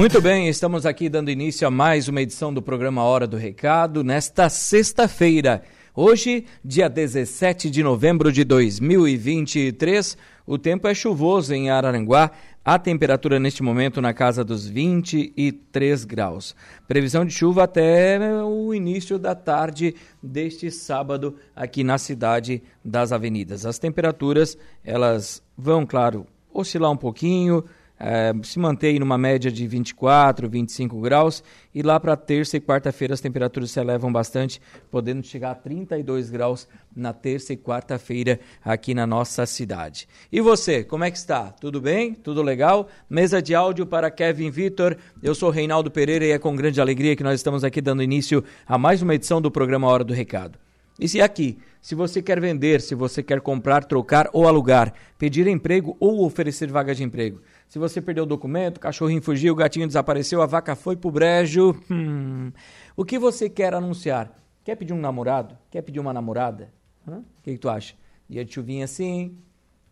Muito bem, estamos aqui dando início a mais uma edição do programa Hora do Recado, nesta sexta-feira. Hoje, dia 17 de novembro de 2023, o tempo é chuvoso em Araranguá, a temperatura neste momento na casa dos 23 graus. Previsão de chuva até o início da tarde deste sábado aqui na cidade das avenidas. As temperaturas, elas vão, claro, oscilar um pouquinho, é, se mantém numa média de 24, 25 graus e lá para terça e quarta-feira as temperaturas se elevam bastante, podendo chegar a 32 graus na terça e quarta-feira aqui na nossa cidade. E você, como é que está? Tudo bem? Tudo legal? Mesa de áudio para Kevin Vitor. Eu sou Reinaldo Pereira e é com grande alegria que nós estamos aqui dando início a mais uma edição do programa Hora do Recado. E se aqui, se você quer vender, se você quer comprar, trocar ou alugar, pedir emprego ou oferecer vaga de emprego, se você perdeu o documento, o cachorrinho fugiu, o gatinho desapareceu, a vaca foi pro brejo. Hum. O que você quer anunciar? Quer pedir um namorado? Quer pedir uma namorada? O que, que tu acha? Dia de chuvinha assim,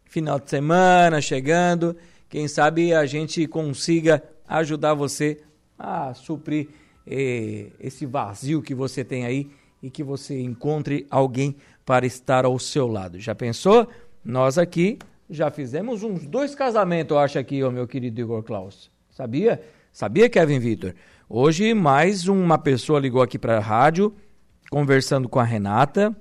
final de semana chegando. Quem sabe a gente consiga ajudar você a suprir eh, esse vazio que você tem aí e que você encontre alguém para estar ao seu lado. Já pensou? Nós aqui já fizemos uns dois casamentos, eu acho aqui, ó, meu querido Igor Klaus. Sabia? Sabia, Kevin Vitor? Hoje, mais uma pessoa ligou aqui para a rádio, conversando com a Renata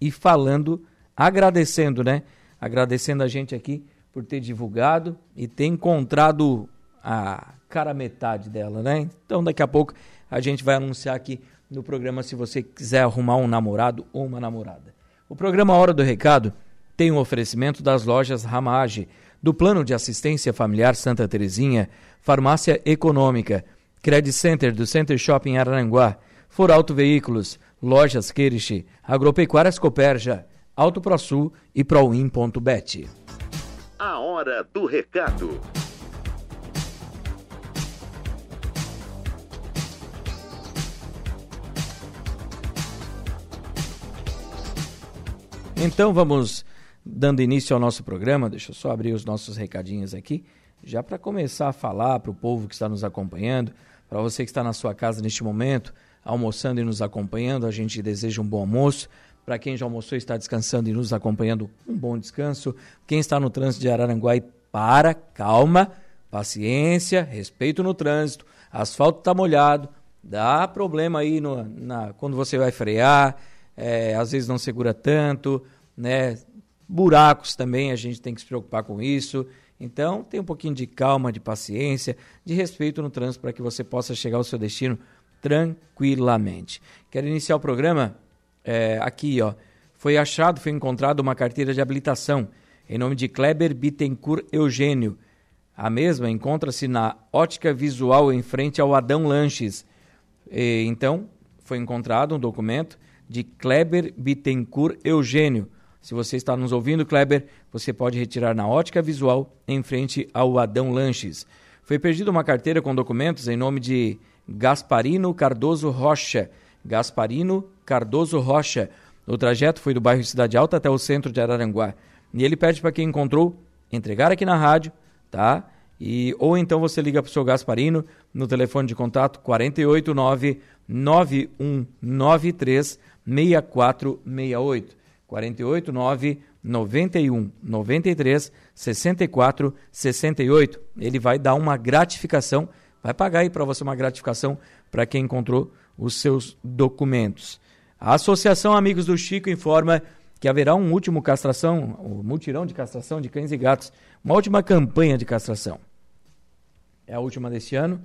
e falando, agradecendo, né? Agradecendo a gente aqui por ter divulgado e ter encontrado a cara metade dela, né? Então, daqui a pouco a gente vai anunciar aqui no programa se você quiser arrumar um namorado ou uma namorada. O programa Hora do Recado tem um oferecimento das lojas Ramage, do Plano de Assistência Familiar Santa Terezinha, Farmácia Econômica, Credit Center do Center Shopping Araranguá, For Auto Veículos, Lojas Queriche, Agropecuárias Coperja, Auto ProSul e Proin.bet. A Hora do Recado. Então vamos dando início ao nosso programa, deixa eu só abrir os nossos recadinhos aqui, já para começar a falar para o povo que está nos acompanhando, para você que está na sua casa neste momento, almoçando e nos acompanhando, a gente deseja um bom almoço. Para quem já almoçou e está descansando e nos acompanhando, um bom descanso. Quem está no trânsito de Araranguá, para, calma, paciência, respeito no trânsito. Asfalto está molhado, dá problema aí no, na, quando você vai frear, é, às vezes não segura tanto, né? Buracos também, a gente tem que se preocupar com isso. Então, tem um pouquinho de calma, de paciência, de respeito no trânsito para que você possa chegar ao seu destino tranquilamente. Quero iniciar o programa é, aqui, ó. Foi achado, foi encontrado uma carteira de habilitação em nome de Kleber Bittencourt Eugênio. A mesma encontra-se na Ótica Visual em frente ao Adão Lanches. E, então, foi encontrado um documento de Kleber Bittencourt Eugênio. Se você está nos ouvindo, Kleber, você pode retirar na ótica visual em frente ao Adão Lanches. Foi perdida uma carteira com documentos em nome de Gasparino Cardoso Rocha. Gasparino Cardoso Rocha. O trajeto foi do bairro Cidade Alta até o centro de Araranguá. E ele pede para quem encontrou entregar aqui na rádio, tá? E, ou então você liga para o seu Gasparino no telefone de contato 489 9193 6468. 48 9 91 93 64 68. Ele vai dar uma gratificação, vai pagar aí para você uma gratificação para quem encontrou os seus documentos. A Associação Amigos do Chico informa que haverá um último castração, um mutirão de castração de cães e gatos, uma última campanha de castração. É a última deste ano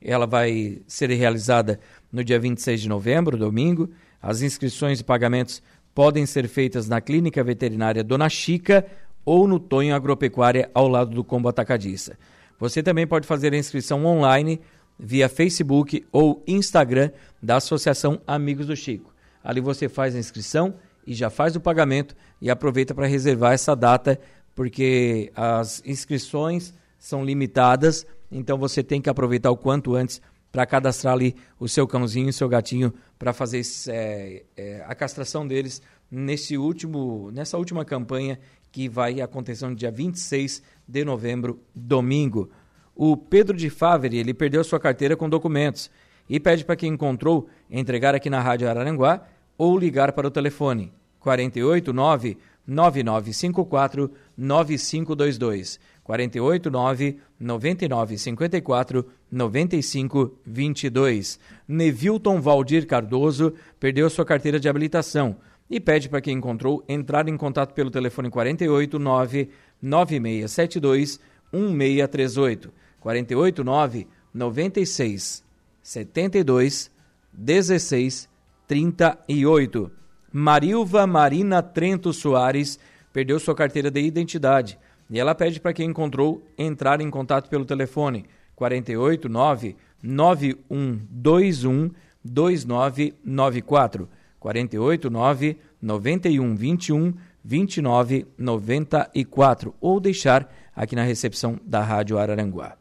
ela vai ser realizada no dia 26 de novembro, domingo. As inscrições e pagamentos podem ser feitas na Clínica Veterinária Dona Chica ou no Tonho Agropecuária ao lado do Combo Atacadista. Você também pode fazer a inscrição online via Facebook ou Instagram da Associação Amigos do Chico. Ali você faz a inscrição e já faz o pagamento e aproveita para reservar essa data, porque as inscrições são limitadas, então você tem que aproveitar o quanto antes para cadastrar ali o seu cãozinho e seu gatinho para fazer é, é, a castração deles nesse último, nessa última campanha que vai acontecer no dia 26 de novembro, domingo. O Pedro de Favre, ele perdeu sua carteira com documentos e pede para quem encontrou entregar aqui na Rádio Araranguá ou ligar para o telefone 489 9954 9522. 489 9954 9522. Nevilton Valdir Cardoso perdeu sua carteira de habilitação e pede para quem encontrou entrar em contato pelo telefone 489 9672 1638. 489 96 72 16 38. Marilva Marina Trento Soares perdeu sua carteira de identidade e ela pede para quem encontrou entrar em contato pelo telefone 489 9121 2994 489 9121 2994 ou deixar aqui na recepção da Rádio Araranguá.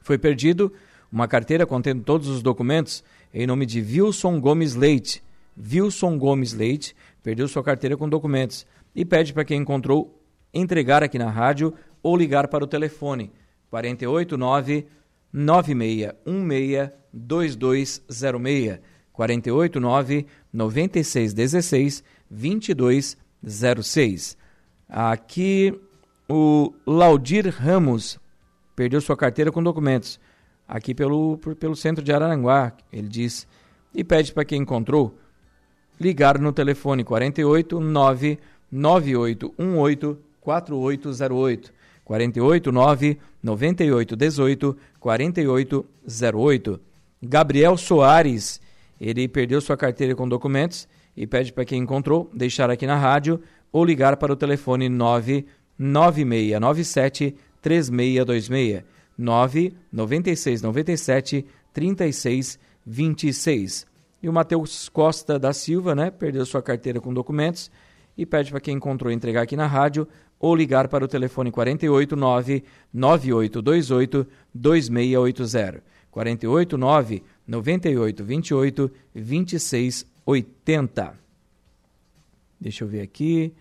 Foi perdido uma carteira contendo todos os documentos em nome de Wilson Gomes Leite. Wilson Gomes Leite perdeu sua carteira com documentos e pede para quem encontrou entregar aqui na rádio ou ligar para o telefone 489 9616 2206 489 9616 2206. Aqui o Laudir Ramos perdeu sua carteira com documentos. Aqui pelo, pelo centro de Araranguá, ele diz, e pede para quem encontrou ligar no telefone 48 99818 4808 489 9818 4808. Gabriel Soares, ele perdeu sua carteira com documentos e pede para quem encontrou deixar aqui na rádio ou ligar para o telefone 99697 3626 99697 3626. E o Matheus Costa da Silva, né, perdeu sua carteira com documentos e pede para quem encontrou entregar aqui na rádio ou ligar para o telefone 489 9828 2680. 489 9828 2680. Deixa eu ver aqui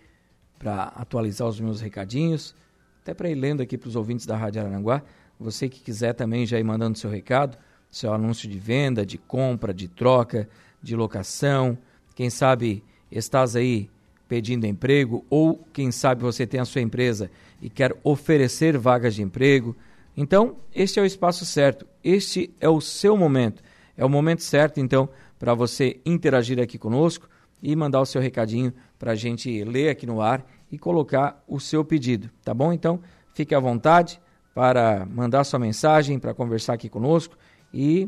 para atualizar os meus recadinhos, até para ir lendo aqui para os ouvintes da Rádio Aranguá. Você que quiser também já ir mandando seu recado, seu anúncio de venda, de compra, de troca, de locação. Quem sabe estás aí pedindo emprego ou quem sabe você tem a sua empresa e quer oferecer vagas de emprego. Então, este é o espaço certo, este é o seu momento. É o momento certo, então, para você interagir aqui conosco e mandar o seu recadinho para a gente ler aqui no ar e colocar o seu pedido, tá bom? Então, fique à vontade para mandar sua mensagem, para conversar aqui conosco e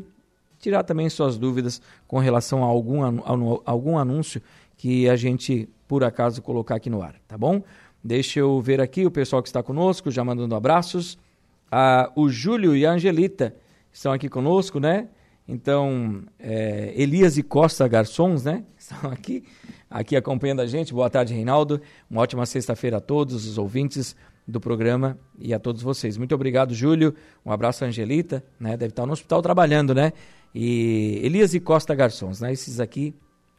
tirar também suas dúvidas com relação a algum, a algum anúncio que a gente por acaso colocar aqui no ar, tá bom? Deixa eu ver aqui o pessoal que está conosco, já mandando abraços. Ah, o Júlio e a Angelita estão aqui conosco, né? Então, é, Elias e Costa Garçons, né? Estão aqui, aqui acompanhando a gente. Boa tarde, Reinaldo. Uma ótima sexta-feira a todos os ouvintes do programa e a todos vocês. Muito obrigado, Júlio. Um abraço, Angelita, né? Deve estar no hospital trabalhando, né? E Elias e Costa Garçons, né? Esses aqui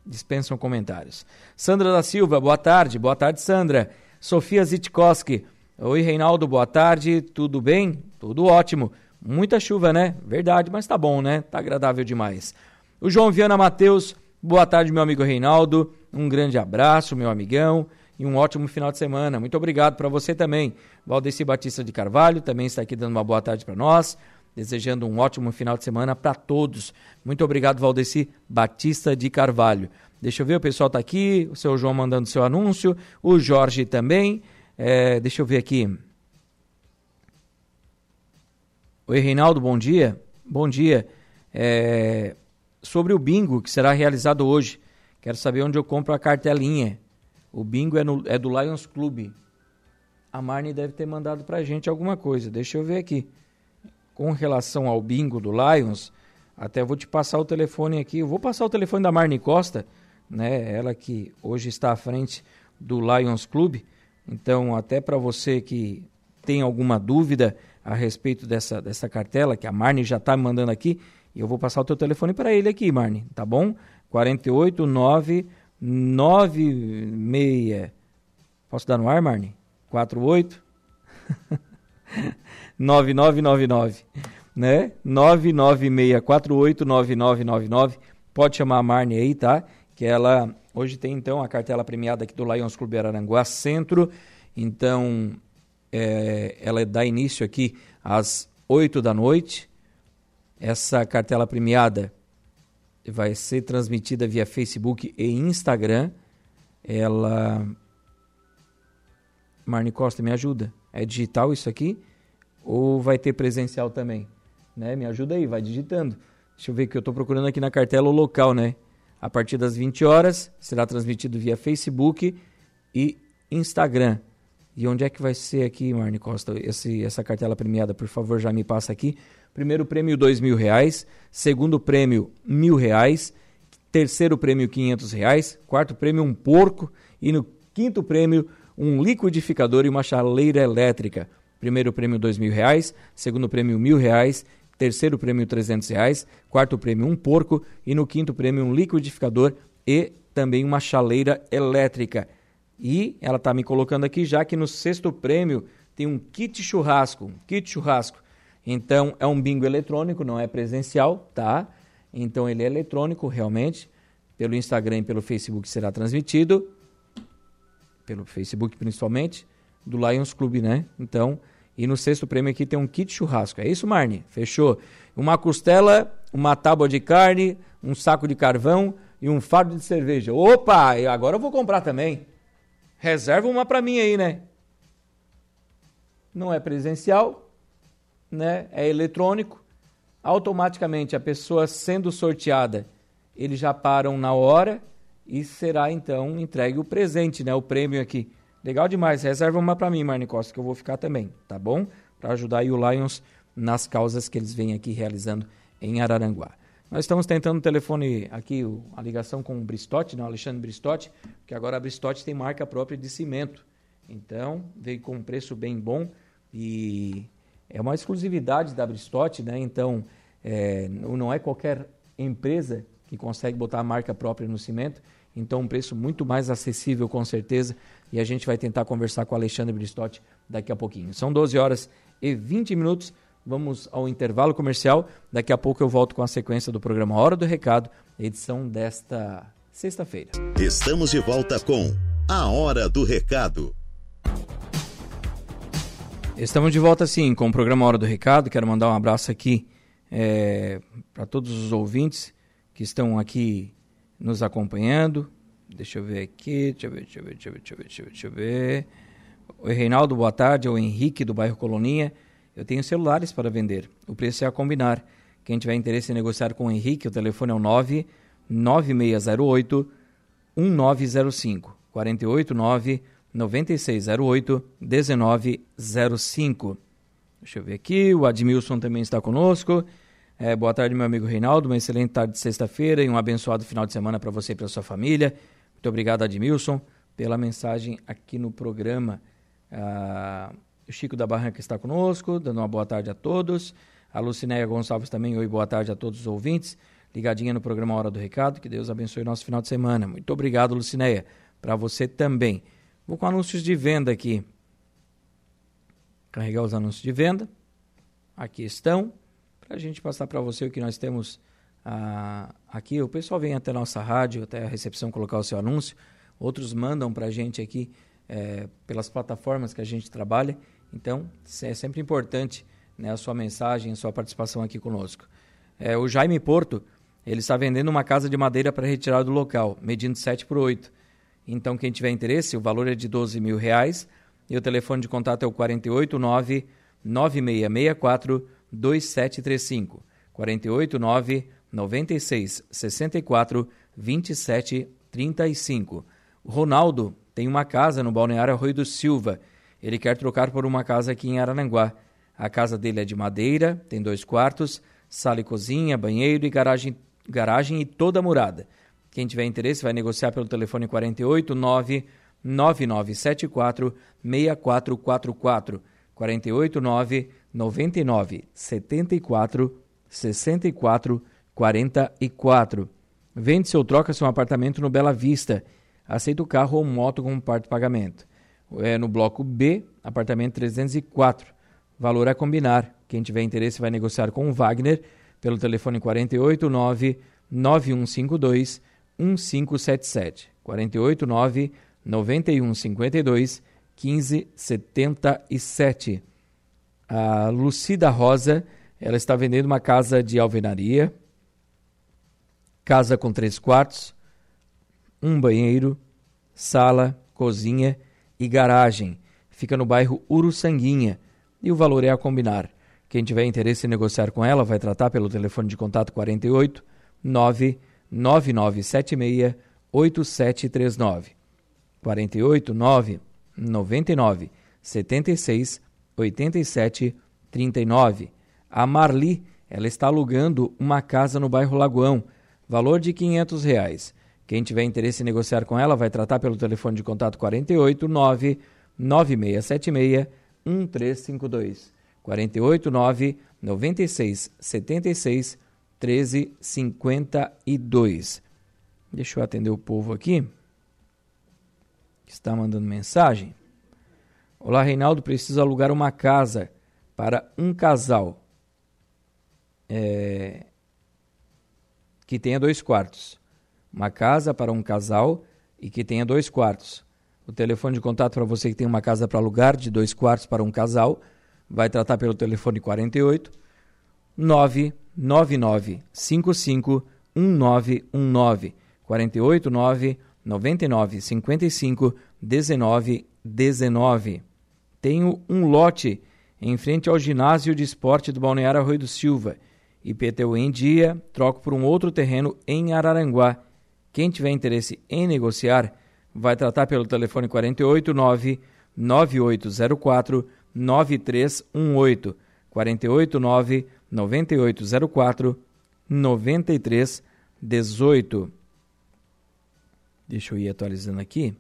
dispensam comentários. Sandra da Silva, boa tarde. Boa tarde, Sandra. Sofia Zitkowski. Oi, Reinaldo, boa tarde. Tudo bem? Tudo ótimo. Muita chuva, né? Verdade, mas tá bom, né? Tá agradável demais. O João Viana Matheus, boa tarde, meu amigo Reinaldo. Um grande abraço, meu amigão. E um ótimo final de semana. Muito obrigado para você também. Valdeci Batista de Carvalho também está aqui dando uma boa tarde para nós desejando um ótimo final de semana para todos. Muito obrigado, Valdeci Batista de Carvalho. Deixa eu ver, o pessoal está aqui, o seu João mandando seu anúncio, o Jorge também. É, deixa eu ver aqui. Oi, Reinaldo, bom dia. Bom dia. É, sobre o bingo que será realizado hoje, quero saber onde eu compro a cartelinha. O bingo é, no, é do Lions Club. A Marne deve ter mandado para a gente alguma coisa. Deixa eu ver aqui. Com relação ao bingo do Lions, até vou te passar o telefone aqui. Eu vou passar o telefone da Marne Costa, né? Ela que hoje está à frente do Lions Club. Então, até para você que tem alguma dúvida a respeito dessa, dessa cartela, que a Marne já está me mandando aqui, eu vou passar o teu telefone para ele aqui, Marne, tá bom? 489 96. Posso dar no ar, Marne? 48 9999, né? 996489999. Pode chamar a Marne aí, tá? Que ela hoje tem então a cartela premiada aqui do Lions Clube Araranguá Centro. Então, é, ela dá início aqui às 8 da noite essa cartela premiada vai ser transmitida via Facebook e Instagram. Ela. Marne Costa, me ajuda. É digital isso aqui? Ou vai ter presencial também? Né? Me ajuda aí, vai digitando. Deixa eu ver que eu estou procurando aqui na cartela o local, né? A partir das 20 horas será transmitido via Facebook e Instagram. E onde é que vai ser aqui, Marne Costa, esse, essa cartela premiada? Por favor, já me passa aqui. Primeiro prêmio, dois mil reais. Segundo prêmio, mil reais. Terceiro prêmio, quinhentos reais. Quarto prêmio, um porco. E no quinto prêmio, um liquidificador e uma chaleira elétrica. Primeiro prêmio, dois mil reais. Segundo prêmio, mil reais. Terceiro prêmio, trezentos reais. Quarto prêmio, um porco. E no quinto prêmio, um liquidificador e também uma chaleira elétrica. E ela está me colocando aqui já que no sexto prêmio tem um kit churrasco. Um kit churrasco então, é um bingo eletrônico, não é presencial, tá? Então, ele é eletrônico, realmente. Pelo Instagram e pelo Facebook será transmitido. Pelo Facebook, principalmente. Do Lions Club, né? Então, e no sexto prêmio aqui tem um kit churrasco. É isso, Marne? Fechou? Uma costela, uma tábua de carne, um saco de carvão e um fardo de cerveja. Opa! Agora eu vou comprar também. Reserva uma para mim aí, né? Não é presencial, né, é eletrônico, automaticamente a pessoa sendo sorteada, eles já param na hora e será então entregue o presente, né, o prêmio aqui. Legal demais, reserva uma para mim, Marne Costa, que eu vou ficar também, tá bom? Para ajudar aí o Lions nas causas que eles vêm aqui realizando em Araranguá. Nós estamos tentando o telefone aqui, a ligação com o Bristotti, não, Alexandre Bristotti, porque agora a Bristotti tem marca própria de cimento. Então, veio com um preço bem bom e é uma exclusividade da Bristotti, né? Então, é, não é qualquer empresa que consegue botar a marca própria no cimento. Então, um preço muito mais acessível, com certeza. E a gente vai tentar conversar com o Alexandre Bristotti daqui a pouquinho. São 12 horas e 20 minutos. Vamos ao intervalo comercial. Daqui a pouco eu volto com a sequência do programa Hora do Recado, edição desta sexta-feira. Estamos de volta com A Hora do Recado. Estamos de volta sim com o programa Hora do Recado. Quero mandar um abraço aqui é, para todos os ouvintes que estão aqui nos acompanhando. Deixa eu ver aqui, deixa eu ver, deixa eu ver, deixa eu ver, deixa eu ver, deixa eu ver. Deixa eu ver. Oi, Reinaldo, boa tarde. É o Henrique do bairro Coloninha. Eu tenho celulares para vender. O preço é a combinar. Quem tiver interesse em negociar com o Henrique, o telefone é o 9 9608 1905 489 9608 1905. Deixa eu ver aqui, o Admilson também está conosco. É, boa tarde, meu amigo Reinaldo. Uma excelente tarde de sexta-feira e um abençoado final de semana para você e para sua família. Muito obrigado, Admilson, pela mensagem aqui no programa. Ah, o Chico da Barranca está conosco, dando uma boa tarde a todos. A Lucinéia Gonçalves também, oi, boa tarde a todos os ouvintes. Ligadinha no programa Hora do Recado. Que Deus abençoe nosso final de semana. Muito obrigado, Lucinéia. Para você também. Vou com anúncios de venda aqui. Carregar os anúncios de venda. Aqui estão. A gente passar para você o que nós temos ah, aqui. O pessoal vem até a nossa rádio, até a recepção colocar o seu anúncio. Outros mandam para a gente aqui é, pelas plataformas que a gente trabalha. Então, é sempre importante né, a sua mensagem, a sua participação aqui conosco. É, o Jaime Porto, ele está vendendo uma casa de madeira para retirar do local, medindo 7 por 8. Então, quem tiver interesse, o valor é de 12 mil reais e o telefone de contato é o 489 9664 2735. 489 96 64 27 35. Ronaldo tem uma casa no Balneário Arroio do Silva. Ele quer trocar por uma casa aqui em Arananguá. A casa dele é de madeira, tem dois quartos, sala e cozinha, banheiro e garagem, garagem e toda murada. Quem tiver interesse vai negociar pelo telefone 48 9 9974 6444 48 9 99 74 64 44. Vende-se ou troca-se um apartamento no Bela Vista. Aceita o carro ou moto como parte de pagamento. É no bloco B, apartamento 304. Valor a combinar. Quem tiver interesse vai negociar com o Wagner pelo telefone 489 9152 1577. 489 9152 1577. A Lucida Rosa, ela está vendendo uma casa de alvenaria, casa com três quartos, um banheiro, sala, cozinha e garagem. Fica no bairro Uruçanguinha e o valor é a combinar. Quem tiver interesse em negociar com ela vai tratar pelo telefone de contato 48 99976 8739. 48 9 99 76 87 39. A Marli, ela está alugando uma casa no bairro Lagoão, valor de 500 reais. Quem tiver interesse em negociar com ela vai tratar pelo telefone de contato 48 9 9676 1352. 48 9 96 76 13 52. Deixa eu atender o povo aqui que está mandando mensagem. Olá, Reinaldo, preciso alugar uma casa para um casal é, que tenha dois quartos. Uma casa para um casal e que tenha dois quartos. O telefone de contato para você que tem uma casa para alugar de dois quartos para um casal vai tratar pelo telefone 48 999 55 1919 48 9 99 55 19 19. Tenho um lote em frente ao ginásio de esporte do Balneário Arroio do Silva. IPTU em dia, troco por um outro terreno em Araranguá. Quem tiver interesse em negociar, vai tratar pelo telefone 489 9804 9318 489 9804 9318. Deixa eu ir atualizando aqui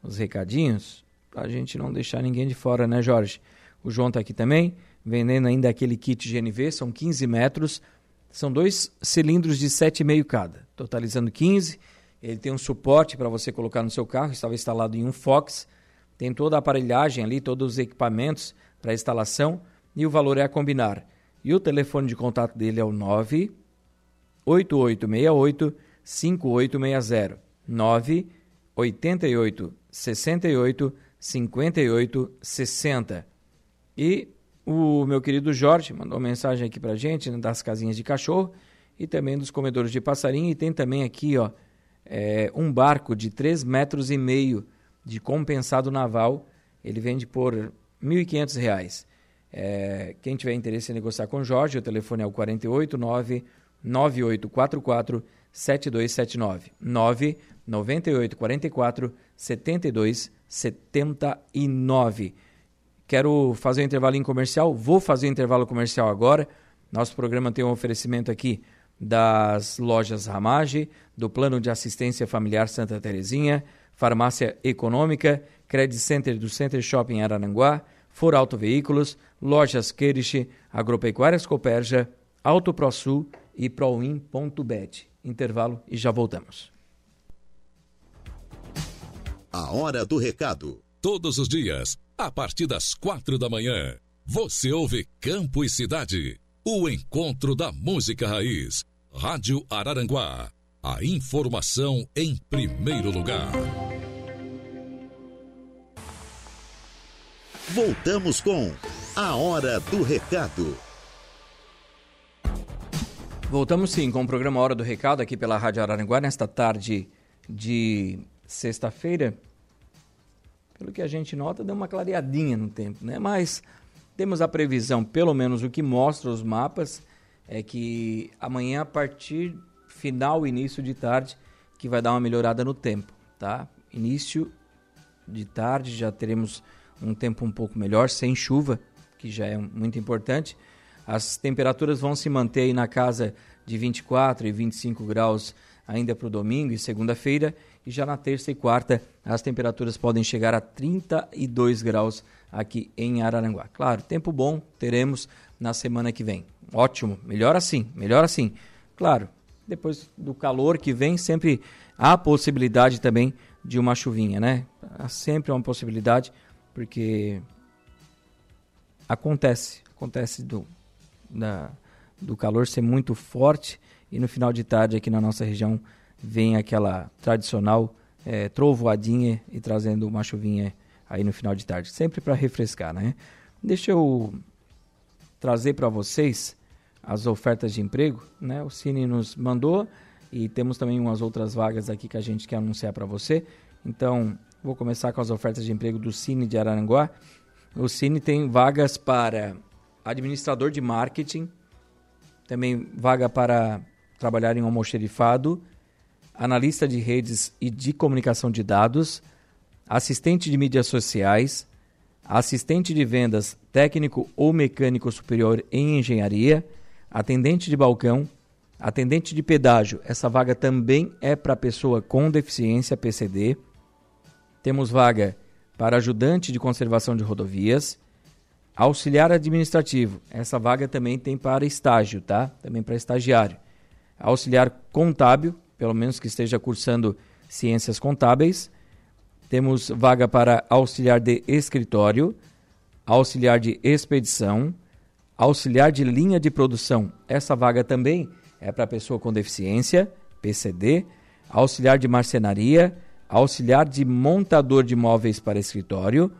os recadinhos, para a gente não deixar ninguém de fora, né, Jorge? O João está aqui também, vendendo ainda aquele kit GNV, são 15 metros, são dois cilindros de 7,5 cada, totalizando 15. Ele tem um suporte para você colocar no seu carro, estava instalado em um Fox, tem toda a aparelhagem ali, todos os equipamentos para instalação e o valor é a combinar. E o telefone de contato dele é o 98868 5860. 9 88 68 58 60. E o meu querido Jorge mandou uma mensagem aqui pra gente né, das casinhas de cachorro e também dos comedores de passarinho. E tem também aqui ó, é, um barco de 3 metros e meio de compensado naval. Ele vende por R$ 1.500. É, quem tiver interesse em negociar com o Jorge, o telefone é o 489 9844 7279 9 98 44 72 79. Quero fazer um intervalo comercial, vou fazer um intervalo comercial agora. Nosso programa tem um oferecimento aqui das lojas Ramage, do Plano de Assistência Familiar Santa Terezinha, Farmácia Econômica, Credit Center do Center Shopping Arananguá, For Auto Veículos, Lojas Queriche, Agropecuárias Coperja, Auto ProSul e Proin.bet. Intervalo e já voltamos. A hora do recado. Todos os dias, a partir das quatro da manhã, você ouve Campo e Cidade. O encontro da música raiz. Rádio Araranguá. A informação em primeiro lugar. Voltamos com A Hora do Recado. Voltamos sim com o programa Hora do Recado aqui pela Rádio Araranguá nesta tarde de sexta-feira. Pelo que a gente nota, deu uma clareadinha no tempo, né? Mas temos a previsão, pelo menos o que mostra os mapas, é que amanhã, a partir final, início de tarde, que vai dar uma melhorada no tempo, tá? Início de tarde já teremos um tempo um pouco melhor, sem chuva, que já é muito importante. As temperaturas vão se manter aí na casa de 24 e 25 graus ainda para o domingo e segunda-feira, e já na terça e quarta as temperaturas podem chegar a 32 graus aqui em Araranguá. Claro, tempo bom teremos na semana que vem. Ótimo, melhor assim, melhor assim. Claro, depois do calor que vem, sempre há possibilidade também de uma chuvinha, né? Há sempre uma possibilidade, porque acontece, acontece do, da, do calor ser muito forte e no final de tarde aqui na nossa região vem aquela tradicional é, trovoadinha e trazendo uma chuvinha aí no final de tarde, sempre para refrescar, né? Deixa eu trazer para vocês as ofertas de emprego, né? O Cine nos mandou e temos também umas outras vagas aqui que a gente quer anunciar para você. Então, vou começar com as ofertas de emprego do Cine de Araranguá. O Cine tem vagas para administrador de marketing, também vaga para trabalhar em almoxerifado, analista de redes e de comunicação de dados, assistente de mídias sociais, assistente de vendas técnico ou mecânico superior em engenharia, atendente de balcão, atendente de pedágio. Essa vaga também é para pessoa com deficiência PCD. Temos vaga para ajudante de conservação de rodovias, auxiliar administrativo. Essa vaga também tem para estágio, tá? Também para estagiário. Auxiliar contábil, pelo menos que esteja cursando ciências contábeis. Temos vaga para auxiliar de escritório, auxiliar de expedição, auxiliar de linha de produção. Essa vaga também é para pessoa com deficiência, PCD, auxiliar de marcenaria, auxiliar de montador de móveis para escritório,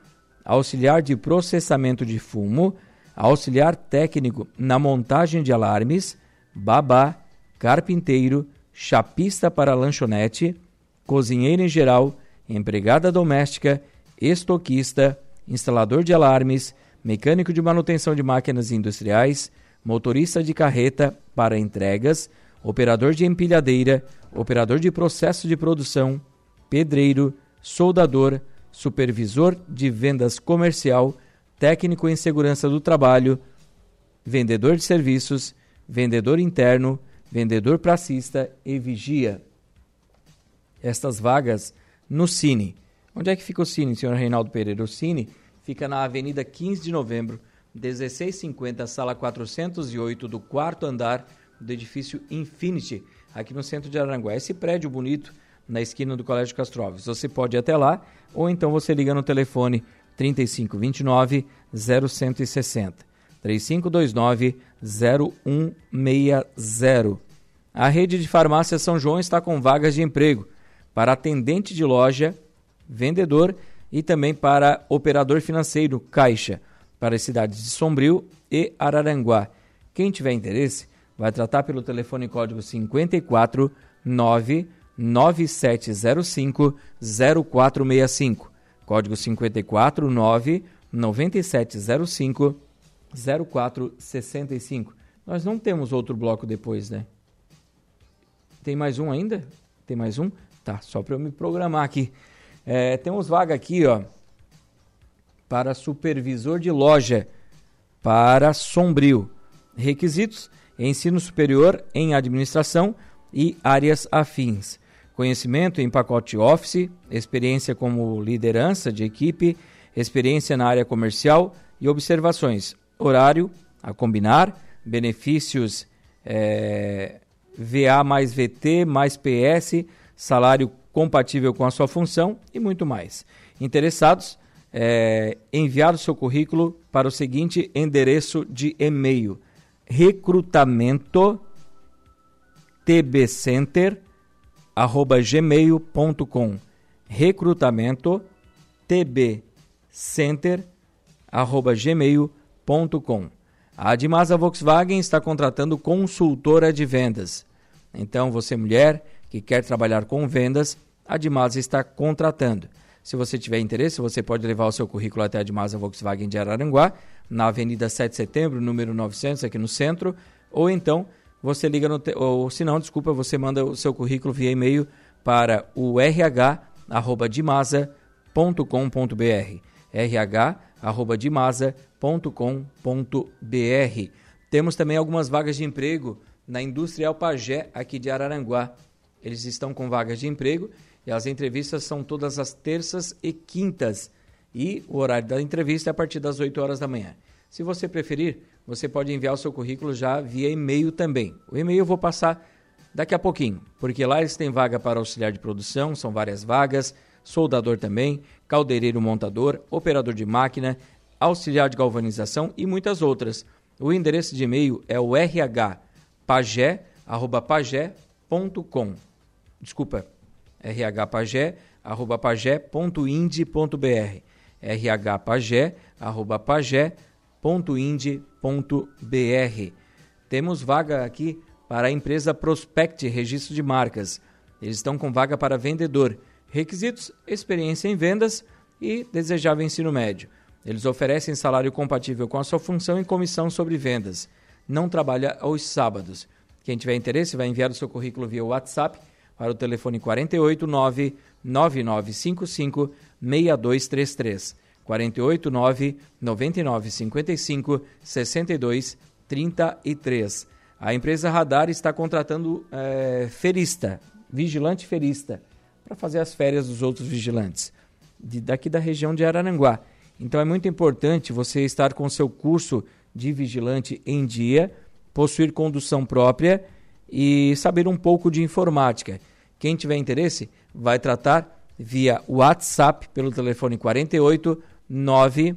auxiliar de processamento de fumo, auxiliar técnico na montagem de alarmes, babá, carpinteiro, chapista para lanchonete, cozinheiro em geral, empregada doméstica, estoquista, instalador de alarmes, mecânico de manutenção de máquinas industriais, motorista de carreta para entregas, operador de empilhadeira, operador de processo de produção, pedreiro, soldador, supervisor de vendas comercial, técnico em segurança do trabalho, vendedor de serviços, vendedor interno, vendedor pracista e vigia. Estas vagas no Cine. Onde é que fica o Cine, senhor Reinaldo Pereira? O Cine fica na Avenida 15 de Novembro, 1650, sala 408 do quarto andar do edifício Infinity, aqui no centro de Aranguá. Esse prédio bonito na esquina do Colégio Castro Alves. Você pode ir até lá ou então você liga no telefone 3529 0160. 3529 0160. A rede de farmácia São João está com vagas de emprego para atendente de loja, vendedor e também para operador financeiro, caixa, para as cidades de Sombrio e Araranguá. Quem tiver interesse, vai tratar pelo telefone código 54 99705 0465. Código 54 99705 0465. Nós não temos outro bloco depois, né? Tem mais um ainda? Tem mais um? Tá, só para eu me programar aqui. É, temos vaga aqui, ó, para supervisor de loja para Sombrio. Requisitos: ensino superior em administração e áreas afins. Conhecimento em pacote Office, experiência como liderança de equipe, experiência na área comercial e observações. Horário a combinar, benefícios é, VA mais VT mais PS, salário compatível com a sua função e muito mais. Interessados, é, enviar o seu currículo para o seguinte endereço de e-mail: recrutamento tbcenter@gmail.com. Recrutamento tbcenter@gmail.com. A Admasa Volkswagen está contratando consultora de vendas. Então, você mulher que quer trabalhar com vendas, a Admasa está contratando. Se você tiver interesse, você pode levar o seu currículo até a Admasa Volkswagen de Araranguá, na Avenida 7 de Setembro, número 900, aqui no centro. ou então você liga no te... ou se não, desculpa, você manda o seu currículo via e-mail para o rh@dimasa.com.br. rh@dimasa.com.br. Temos também algumas vagas de emprego na Industrial Pagé aqui de Araranguá. Eles estão com vagas de emprego e as entrevistas são todas as terças e quintas. E o horário da entrevista é a partir das 8 horas da manhã. Se você preferir, você pode enviar o seu currículo já via e-mail também. O e-mail eu vou passar daqui a pouquinho, porque lá eles têm vaga para auxiliar de produção, são várias vagas, soldador também, caldeireiro montador, operador de máquina, auxiliar de galvanização e muitas outras. O endereço de e-mail é o rhpagé@pagé.com. Desculpa, rhpagé@pagé.ind.br. rhpagé@pagé.ind.br. Temos vaga aqui para a empresa Prospect Registro de Marcas. Eles estão com vaga para vendedor. Requisitos: experiência em vendas e desejável ensino médio. Eles oferecem salário compatível com a sua função e comissão sobre vendas. Não trabalha aos sábados. Quem tiver interesse vai enviar o seu currículo via WhatsApp para o telefone 489 9955 6233. 489 9955 6233. A empresa Radar está contratando é, ferista, vigilante ferista, para fazer as férias dos outros vigilantes, de, daqui da região de Araranguá. Então é muito importante você estar com seu curso de vigilante em dia, possuir condução própria e saber um pouco de informática. Quem tiver interesse, vai tratar via WhatsApp pelo telefone 48 9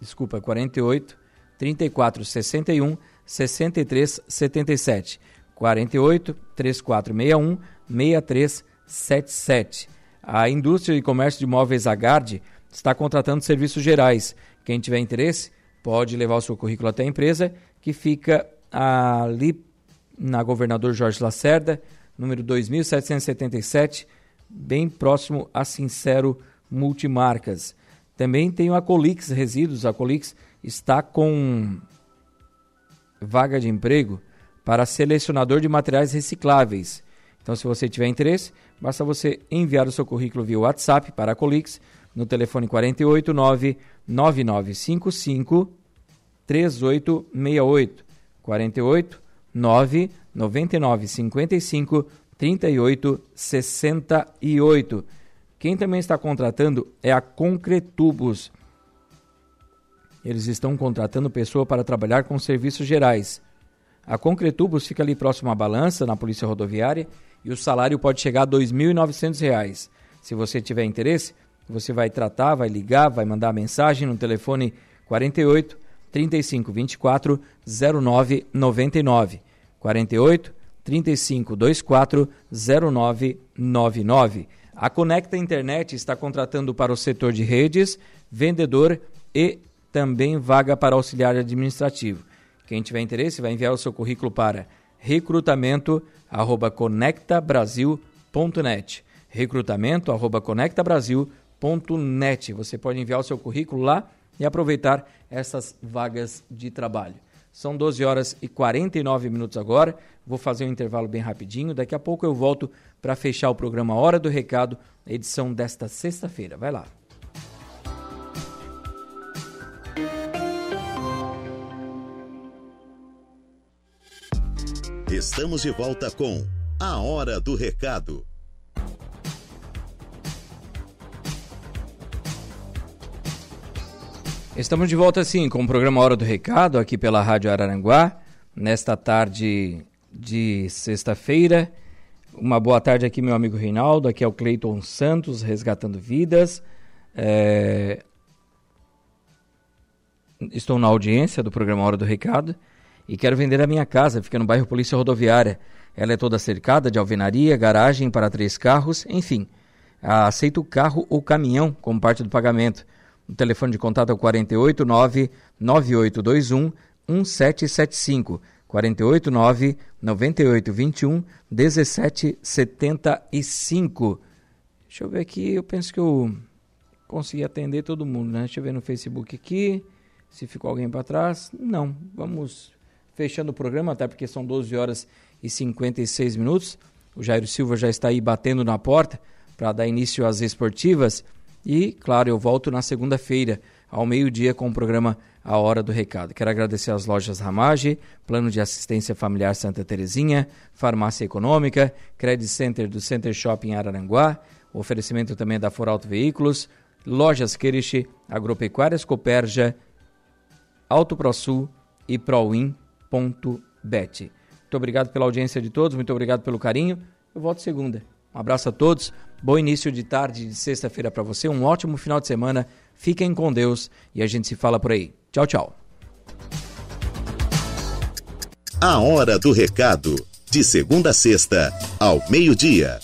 desculpa, 48 34 61 6377 48 3461 6377. A indústria e comércio de móveis Agard está contratando serviços gerais. Quem tiver interesse pode levar o seu currículo até a empresa, que fica ali na Governador Jorge Lacerda, número 2777, bem próximo a Sincero Multimarcas. Também tem a Colix Resíduos. A Colix está com vaga de emprego para selecionador de materiais recicláveis. Então, se você tiver interesse, basta você enviar o seu currículo via WhatsApp para a Colix no telefone 489 9955 3868 48 9 9955 3868. Quem também está contratando é a Concretubos. Eles estão contratando pessoa para trabalhar com serviços gerais. A Concretubos fica ali próximo à balança, na Polícia Rodoviária, e o salário pode chegar a R$ 2.900. Se você tiver interesse, você vai tratar, vai ligar, vai mandar mensagem no telefone 48 35 24 09 99. 48 35 24 09 99. A Conecta Internet está contratando para o setor de redes, vendedor e também vaga para auxiliar administrativo. Quem tiver interesse vai enviar o seu currículo para recrutamento@conectabrasil.net. recrutamento@conectabrasil.net. Você pode enviar o seu currículo lá e aproveitar essas vagas de trabalho. São 12 horas e 49 minutos agora. Vou fazer um intervalo bem rapidinho. Daqui a pouco eu volto para fechar o programa Hora do Recado, edição desta sexta-feira. Vai lá. Estamos de volta com A Hora do Recado. Estamos de volta sim com o programa Hora do Recado aqui pela Rádio Araranguá, nesta tarde de sexta-feira. Uma boa tarde aqui, meu amigo Reinaldo. Aqui é o Cleiton Santos, resgatando vidas. É... Estou na audiência do programa Hora do Recado e quero vender a minha casa, fica no bairro Polícia Rodoviária. Ela é toda cercada de alvenaria, garagem para três carros, enfim. Aceito carro ou caminhão como parte do pagamento. O telefone de contato é o 489 9821 1775. 489 9821 1775. Deixa eu ver aqui, eu penso que eu consegui atender todo mundo, né? Deixa eu ver no Facebook aqui, se ficou alguém para trás. Não, vamos fechando o programa, até porque são 12 horas e 56 minutos. O Jairo Silva já está aí batendo na porta para dar início às esportivas. E, claro, eu volto na segunda-feira, ao meio-dia, com o programa A Hora do Recado. Quero agradecer às lojas Ramage, Plano de Assistência Familiar Santa Terezinha, Farmácia Econômica, Credit Center do Center Shopping Araranguá, oferecimento também da Foralto Veículos, Lojas Kirish, Agropecuárias Coperja, Auto ProSul e Proin.bet. Muito obrigado pela audiência de todos, muito obrigado pelo carinho. Eu volto segunda. Um abraço a todos, bom início de tarde de sexta-feira para você, um ótimo final de semana. Fiquem com Deus e a gente se fala por aí. Tchau, tchau. A hora do recado, de segunda a sexta, ao meio-dia.